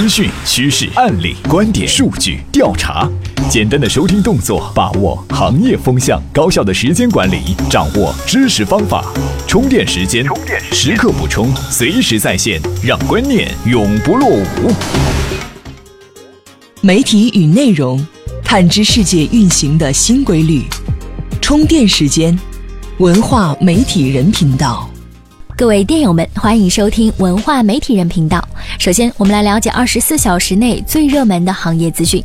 资讯、趋势、案例、观点、数据、调查，简单的收听动作，把握行业风向；高效的时间管理，掌握知识方法。充电时间，时刻补充，随时在线，让观念永不落伍。媒体与内容，探知世界运行的新规律。充电时间，文化媒体人频道。各位电友们，欢迎收听文化媒体人频道。首先，我们来了解二十四小时内最热门的行业资讯。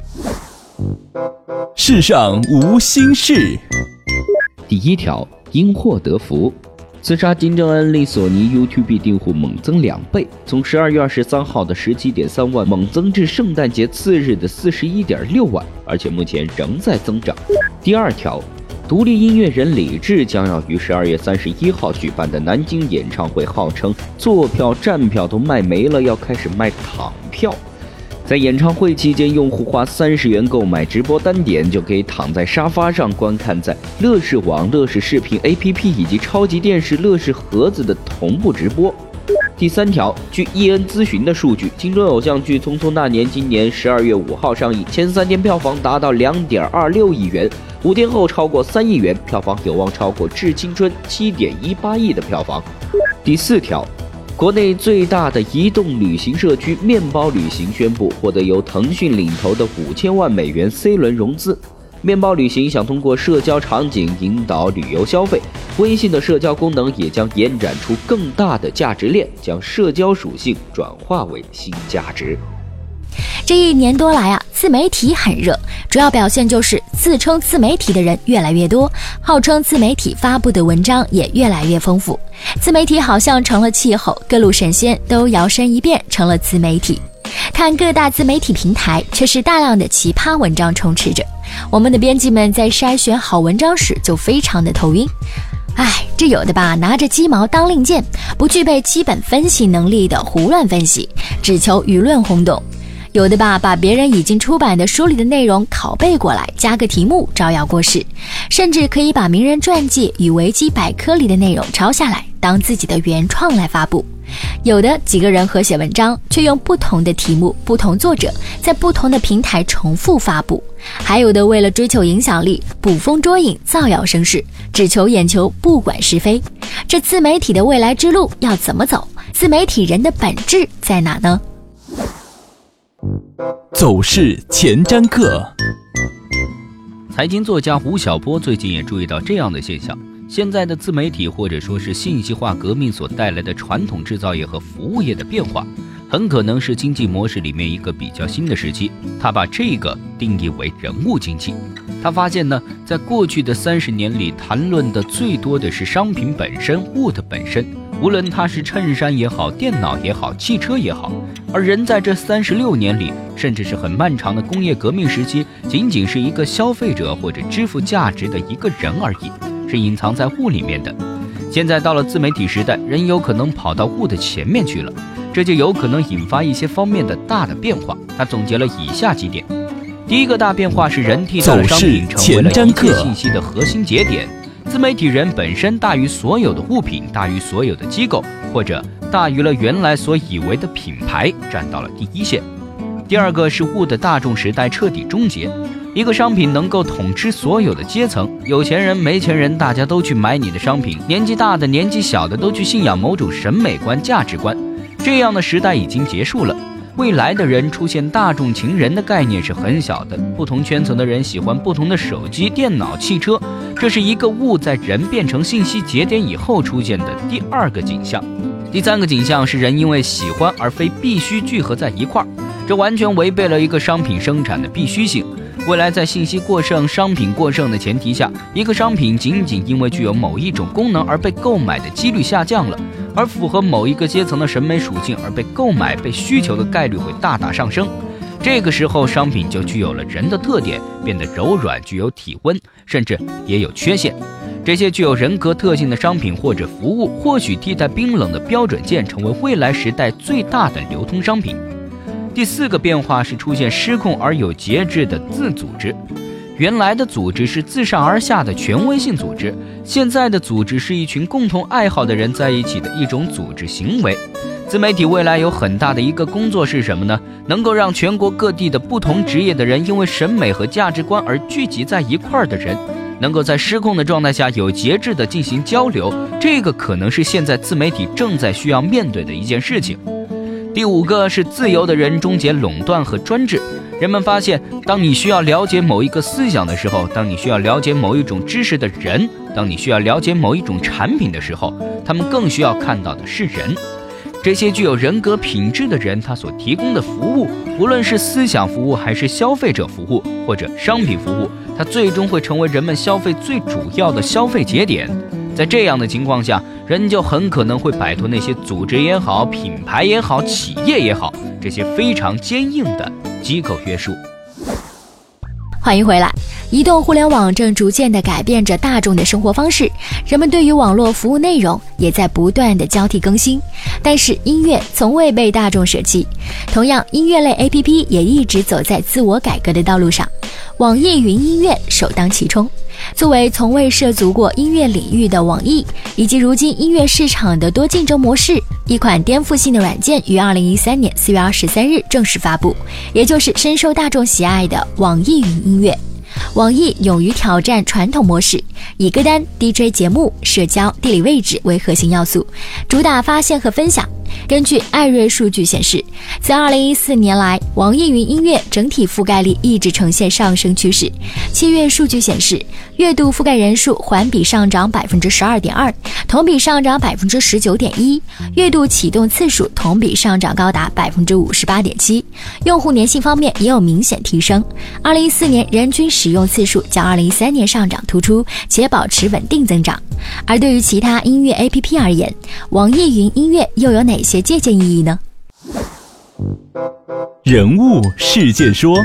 世上无心事。第一条，因祸得福。自杀金正恩令索尼 YouTube 订户猛增两倍，从十二月二十三号的十七点三万猛增至圣诞节次日的四十一点六万，而且目前仍在增长。第二条。独立音乐人李志将要于十二月三十一号举办的南京演唱会，号称坐票、站票都卖没了，要开始卖躺票。在演唱会期间，用户花三十元购买直播单点，就可以躺在沙发上观看在乐视网、乐视视频 APP 以及超级电视、乐视盒子的同步直播。第三条，据伊恩咨询的数据，青春偶像剧《匆匆那年》今年十二月五号上映，前三天票房达到两点二六亿元。五天后超过三亿元票房，有望超过《致青春》七点一八亿的票房。第四条，国内最大的移动旅行社区面包旅行宣布获得由腾讯领投的五千万美元 C 轮融资。面包旅行想通过社交场景引导旅游消费，微信的社交功能也将延展出更大的价值链，将社交属性转化为新价值。这一年多来啊，自媒体很热，主要表现就是自称自媒体的人越来越多，号称自媒体发布的文章也越来越丰富。自媒体好像成了气候，各路神仙都摇身一变成了自媒体。看各大自媒体平台，却是大量的奇葩文章充斥着。我们的编辑们在筛选好文章时就非常的头晕。哎，这有的吧，拿着鸡毛当令箭，不具备基本分析能力的胡乱分析，只求舆论轰动。有的吧，把别人已经出版的书里的内容拷贝过来，加个题目招摇过市，甚至可以把名人传记与维基百科里的内容抄下来，当自己的原创来发布。有的几个人合写文章，却用不同的题目、不同作者，在不同的平台重复发布。还有的为了追求影响力，捕风捉影、造谣生事，只求眼球，不管是非。这自媒体的未来之路要怎么走？自媒体人的本质在哪呢？走势前瞻课。财经作家吴晓波最近也注意到这样的现象：现在的自媒体或者说是信息化革命所带来的传统制造业和服务业的变化，很可能是经济模式里面一个比较新的时期。他把这个定义为人物经济。他发现呢，在过去的三十年里，谈论的最多的是商品本身、物的本身。无论它是衬衫也好，电脑也好，汽车也好，而人在这三十六年里，甚至是很漫长的工业革命时期，仅仅是一个消费者或者支付价值的一个人而已，是隐藏在物里面的。现在到了自媒体时代，人有可能跑到物的前面去了，这就有可能引发一些方面的大的变化。他总结了以下几点：第一个大变化是人替代了商品，成为了一切信息的核心节点。自媒体人本身大于所有的物品，大于所有的机构，或者大于了原来所以为的品牌，站到了第一线。第二个是物的大众时代彻底终结，一个商品能够统治所有的阶层，有钱人、没钱人，大家都去买你的商品，年纪大的、年纪小的都去信仰某种审美观、价值观，这样的时代已经结束了。未来的人出现大众情人的概念是很小的，不同圈层的人喜欢不同的手机、电脑、汽车，这是一个物在人变成信息节点以后出现的第二个景象。第三个景象是人因为喜欢而非必须聚合在一块儿，这完全违背了一个商品生产的必须性。未来在信息过剩、商品过剩的前提下，一个商品仅仅因为具有某一种功能而被购买的几率下降了。而符合某一个阶层的审美属性而被购买、被需求的概率会大大上升。这个时候，商品就具有了人的特点，变得柔软、具有体温，甚至也有缺陷。这些具有人格特性的商品或者服务，或许替代冰冷的标准件，成为未来时代最大的流通商品。第四个变化是出现失控而有节制的自组织。原来的组织是自上而下的权威性组织，现在的组织是一群共同爱好的人在一起的一种组织行为。自媒体未来有很大的一个工作是什么呢？能够让全国各地的不同职业的人，因为审美和价值观而聚集在一块儿的人，能够在失控的状态下有节制的进行交流，这个可能是现在自媒体正在需要面对的一件事情。第五个是自由的人终结垄断和专制。人们发现，当你需要了解某一个思想的时候，当你需要了解某一种知识的人，当你需要了解某一种产品的时候，他们更需要看到的是人。这些具有人格品质的人，他所提供的服务，无论是思想服务，还是消费者服务，或者商品服务，它最终会成为人们消费最主要的消费节点。在这样的情况下，人就很可能会摆脱那些组织也好、品牌也好、企业也好这些非常坚硬的机构约束。欢迎回来。移动互联网正逐渐地改变着大众的生活方式，人们对于网络服务内容也在不断地交替更新。但是音乐从未被大众舍弃，同样音乐类 APP 也一直走在自我改革的道路上。网易云音乐首当其冲。作为从未涉足过音乐领域的网易，以及如今音乐市场的多竞争模式，一款颠覆性的软件于二零一三年四月二十三日正式发布，也就是深受大众喜爱的网易云音乐。网易勇于挑战传统模式，以歌单、DJ 节目、社交、地理位置为核心要素，主打发现和分享。根据艾瑞数据显示，自2014年来，网易云音乐整体覆盖率一直呈现上升趋势。七月数据显示，月度覆盖人数环比上涨百分之十二点二，同比上涨百分之十九点一；月度启动次数同比上涨高达百分之五十八点七。用户粘性方面也有明显提升。2014年人均使用次数较2013年上涨突出，且保持稳定增长。而对于其他音乐 APP 而言，网易云音乐又有哪些借鉴意义呢？人物事件说：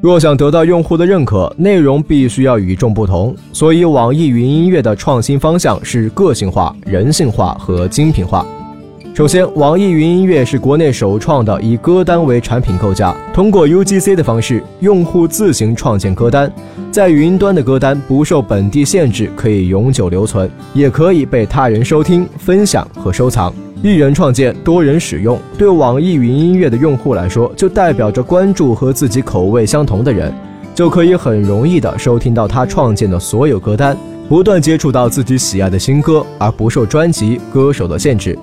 若想得到用户的认可，内容必须要与众不同。所以，网易云音乐的创新方向是个性化、人性化和精品化。首先，网易云音乐是国内首创的以歌单为产品构架，通过 UGC 的方式，用户自行创建歌单，在云端的歌单不受本地限制，可以永久留存，也可以被他人收听、分享和收藏。一人创建，多人使用，对网易云音乐的用户来说，就代表着关注和自己口味相同的人，就可以很容易的收听到他创建的所有歌单，不断接触到自己喜爱的新歌，而不受专辑、歌手的限制。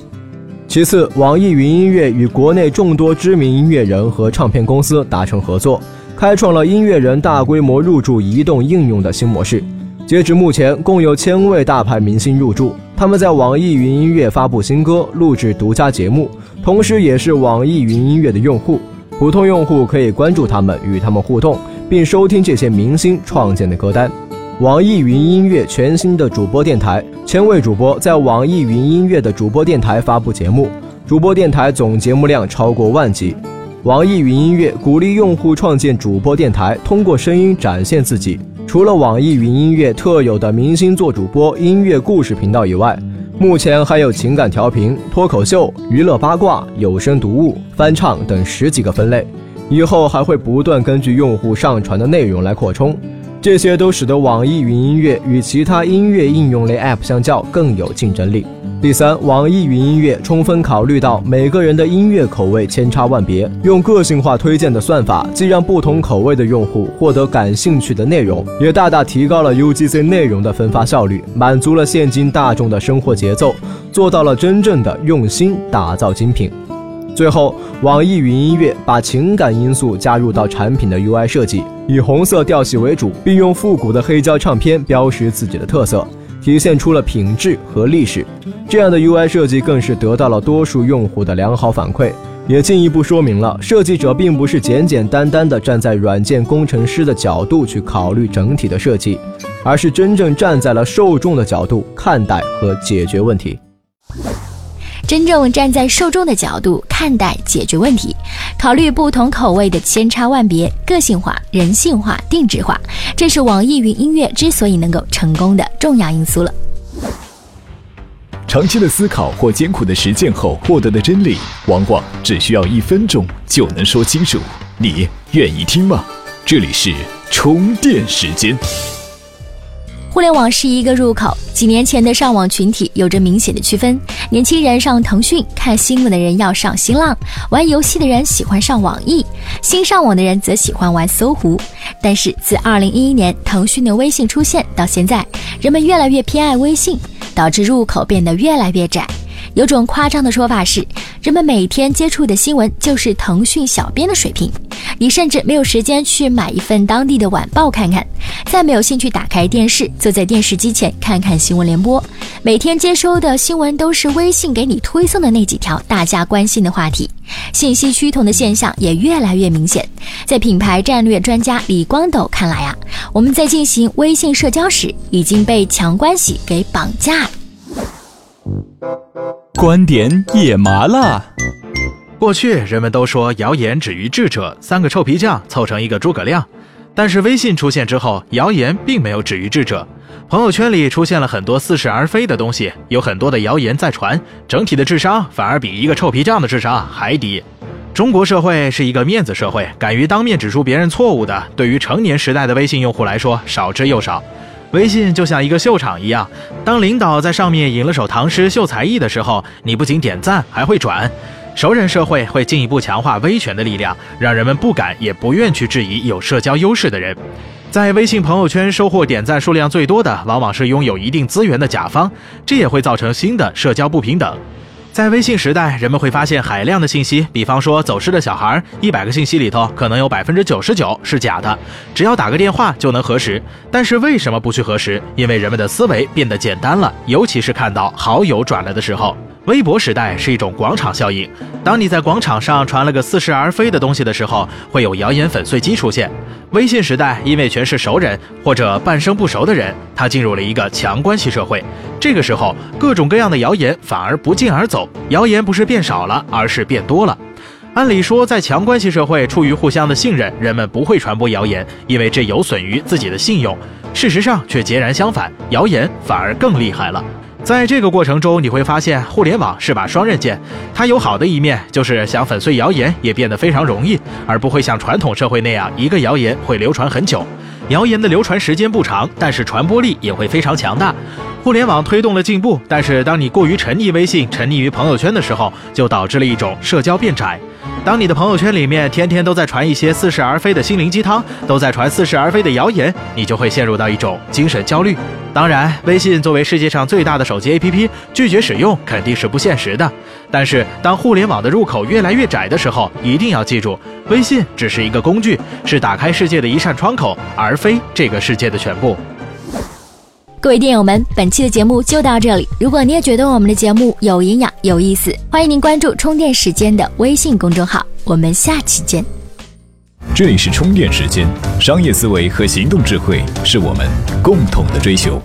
其次，网易云音乐与国内众多知名音乐人和唱片公司达成合作，开创了音乐人大规模入驻移动应用的新模式。截至目前，共有千位大牌明星入驻，他们在网易云音乐发布新歌、录制独家节目，同时也是网易云音乐的用户。普通用户可以关注他们，与他们互动，并收听这些明星创建的歌单。网易云音乐全新的主播电台，千位主播在网易云音乐的主播电台发布节目，主播电台总节目量超过万集。网易云音乐鼓励用户创建主播电台，通过声音展现自己。除了网易云音乐特有的明星做主播、音乐故事频道以外，目前还有情感调频、脱口秀、娱乐八卦、有声读物、翻唱等十几个分类。以后还会不断根据用户上传的内容来扩充。这些都使得网易云音乐与其他音乐应用类 App 相较更有竞争力。第三，网易云音乐充分考虑到每个人的音乐口味千差万别，用个性化推荐的算法，既让不同口味的用户获得感兴趣的内容，也大大提高了 UGC 内容的分发效率，满足了现今大众的生活节奏，做到了真正的用心打造精品。最后，网易云音乐把情感因素加入到产品的 UI 设计，以红色调系为主，并用复古的黑胶唱片标识自己的特色，体现出了品质和历史。这样的 UI 设计更是得到了多数用户的良好反馈，也进一步说明了设计者并不是简简单单的站在软件工程师的角度去考虑整体的设计，而是真正站在了受众的角度看待和解决问题。真正站在受众的角度看待解决问题，考虑不同口味的千差万别，个性化、人性化、定制化，这是网易云音乐之所以能够成功的重要因素了。长期的思考或艰苦的实践后获得的真理，往往只需要一分钟就能说清楚。你愿意听吗？这里是充电时间。互联网是一个入口，几年前的上网群体有着明显的区分：年轻人上腾讯，看新闻的人要上新浪，玩游戏的人喜欢上网易，新上网的人则喜欢玩搜狐。但是自2011年腾讯的微信出现到现在，人们越来越偏爱微信，导致入口变得越来越窄。有种夸张的说法是，人们每天接触的新闻就是腾讯小编的水平。你甚至没有时间去买一份当地的晚报看看，再没有兴趣打开电视，坐在电视机前看看新闻联播。每天接收的新闻都是微信给你推送的那几条大家关心的话题，信息趋同的现象也越来越明显。在品牌战略专家李光斗看来啊，我们在进行微信社交时已经被强关系给绑架了。观点也麻辣。过去人们都说谣言止于智者，三个臭皮匠凑成一个诸葛亮。但是微信出现之后，谣言并没有止于智者。朋友圈里出现了很多似是而非的东西，有很多的谣言在传，整体的智商反而比一个臭皮匠的智商还低。中国社会是一个面子社会，敢于当面指出别人错误的，对于成年时代的微信用户来说少之又少。微信就像一个秀场一样，当领导在上面吟了首唐诗秀才艺的时候，你不仅点赞，还会转。熟人社会会进一步强化威权的力量，让人们不敢也不愿去质疑有社交优势的人。在微信朋友圈收获点赞数量最多的，往往是拥有一定资源的甲方，这也会造成新的社交不平等。在微信时代，人们会发现海量的信息，比方说走失的小孩，一百个信息里头可能有百分之九十九是假的，只要打个电话就能核实。但是为什么不去核实？因为人们的思维变得简单了，尤其是看到好友转了的时候。微博时代是一种广场效应，当你在广场上传了个似是而非的东西的时候，会有谣言粉碎机出现。微信时代，因为全是熟人或者半生不熟的人，他进入了一个强关系社会。这个时候，各种各样的谣言反而不胫而走，谣言不是变少了，而是变多了。按理说，在强关系社会，出于互相的信任，人们不会传播谣言，因为这有损于自己的信用。事实上却截然相反，谣言反而更厉害了。在这个过程中，你会发现互联网是把双刃剑。它有好的一面，就是想粉碎谣言也变得非常容易，而不会像传统社会那样一个谣言会流传很久。谣言的流传时间不长，但是传播力也会非常强大。互联网推动了进步，但是当你过于沉溺微信、沉溺于朋友圈的时候，就导致了一种社交变窄。当你的朋友圈里面天天都在传一些似是而非的心灵鸡汤，都在传似是而非的谣言，你就会陷入到一种精神焦虑。当然，微信作为世界上最大的手机 APP，拒绝使用肯定是不现实的。但是，当互联网的入口越来越窄的时候，一定要记住，微信只是一个工具，是打开世界的一扇窗口，而非这个世界的全部。各位电友们，本期的节目就到这里。如果你也觉得我们的节目有营养、有意思，欢迎您关注“充电时间”的微信公众号。我们下期见。这里是充电时间，商业思维和行动智慧是我们共同的追求。